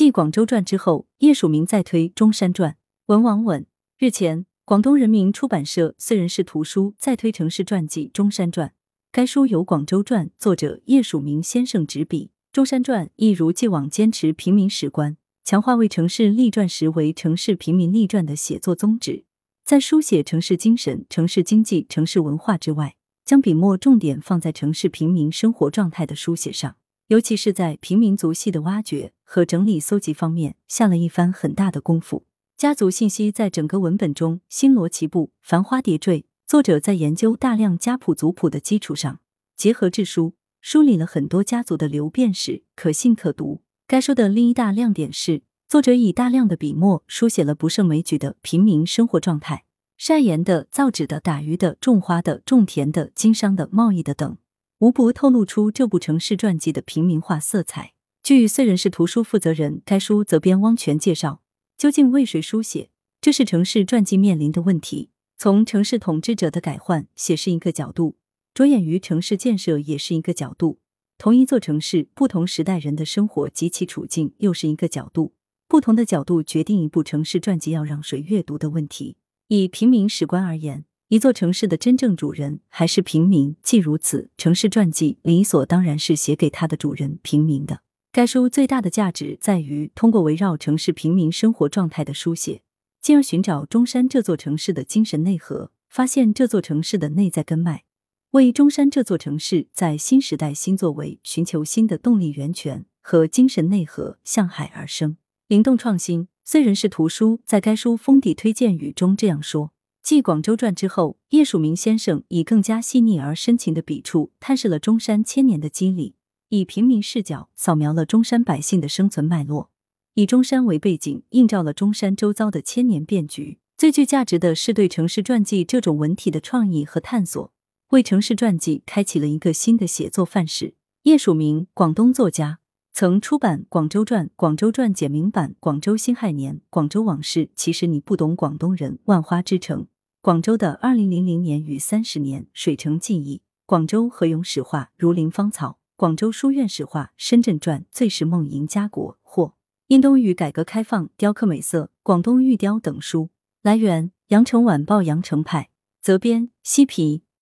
继《广州传》之后，叶曙明再推《中山传》。文王稳日前，广东人民出版社燧人氏图书再推城市传记《中山传》。该书由《广州传》作者叶曙明先生执笔，《中山传》一如既往坚持平民史观，强化为城市立传时为城市平民立传的写作宗旨。在书写城市精神、城市经济、城市文化之外，将笔墨重点放在城市平民生活状态的书写上，尤其是在平民族系的挖掘和整理搜集方面，下了一番很大的功夫。家族信息在整个文本中星罗棋布、繁花叠缀。作者在研究大量家谱族谱的基础上，结合志书，梳理了很多家族的流变史，可信可读。该书的另一大亮点是，作者以大量的笔墨书写了不胜枚举的平民生活状态。晒盐的、造纸的、打鱼的、种花的、种田的、经商的、贸易的等，无不透露出这部城市传记的平民化色彩。据燧人氏图书负责人、该书责编汪泉介绍，究竟为谁书写？这是城市传记面临的问题。从城市统治者的改换写是一个角度，着眼于城市建设也是一个角度。同一座城市，不同时代人的生活及其处境又是一个角度。不同的角度决定一部城市传记要让谁阅读的问题。以平民史观而言，一座城市的真正主人还是平民。既如此，城市传记理所当然是写给他的主人平民的。该书最大的价值在于通过围绕城市平民生活状态的书写，进而寻找中山这座城市的精神内核，发现这座城市的内在根脉，为中山这座城市在新时代新作为寻求新的动力源泉和精神内核，向海而生，灵动创新。燧人氏图书在该书封底推荐语中这样说：继《广州传》之后，叶曙明先生以更加细腻而深情的笔触，探视了中山千年的机理，以平民视角扫描了中山百姓的生存脉络，以中山为背景，映照了中山周遭的千年变局。最具价值的是对城市传记这种文体的创意和探索，为城市传记开启了一个新的写作范式。叶曙明，广东作家。曾出版《广州传》《广州传简明版》《广州辛亥年》《广州往事》。其实你不懂广东人，万花之城，广州的二零零零年与三十年，水城记忆，广州何勇史话，如林芳草，广州书院史话，深圳传，最是梦萦家国，或印东与改革开放，雕刻美色，广东玉雕等书。来源：羊城晚报羊城派，责编：西皮。